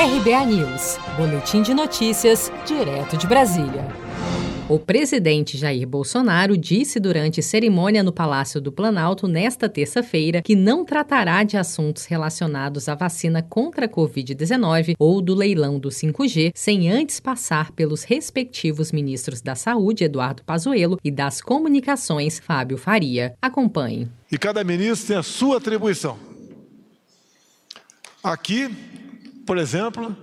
RBA News, Boletim de Notícias, direto de Brasília. O presidente Jair Bolsonaro disse durante cerimônia no Palácio do Planalto nesta terça-feira que não tratará de assuntos relacionados à vacina contra a Covid-19 ou do leilão do 5G sem antes passar pelos respectivos ministros da Saúde, Eduardo Pazuello, e das Comunicações, Fábio Faria. Acompanhe. E cada ministro tem a sua atribuição. Aqui, por exemplo,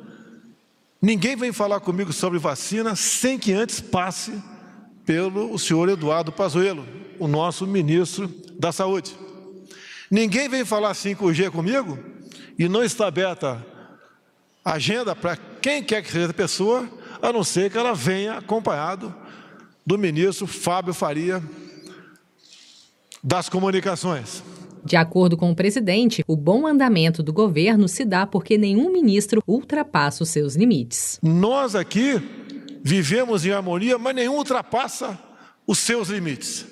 Ninguém vem falar comigo sobre vacina sem que antes passe pelo o senhor Eduardo Pazuello, o nosso ministro da Saúde. Ninguém vem falar 5G comigo e não está aberta a agenda para quem quer que seja a pessoa, a não ser que ela venha acompanhado do ministro Fábio Faria das Comunicações. De acordo com o presidente, o bom andamento do governo se dá porque nenhum ministro ultrapassa os seus limites. Nós aqui vivemos em harmonia, mas nenhum ultrapassa os seus limites.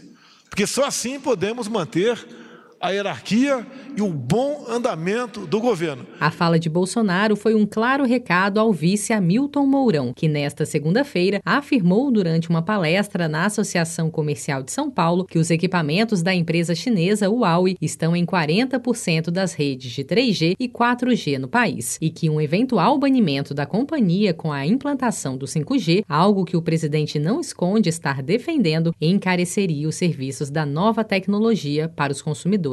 Porque só assim podemos manter a hierarquia e o bom andamento do governo. A fala de Bolsonaro foi um claro recado ao vice Hamilton Mourão, que nesta segunda-feira afirmou durante uma palestra na Associação Comercial de São Paulo que os equipamentos da empresa chinesa Huawei estão em 40% das redes de 3G e 4G no país e que um eventual banimento da companhia com a implantação do 5G, algo que o presidente não esconde estar defendendo, encareceria os serviços da nova tecnologia para os consumidores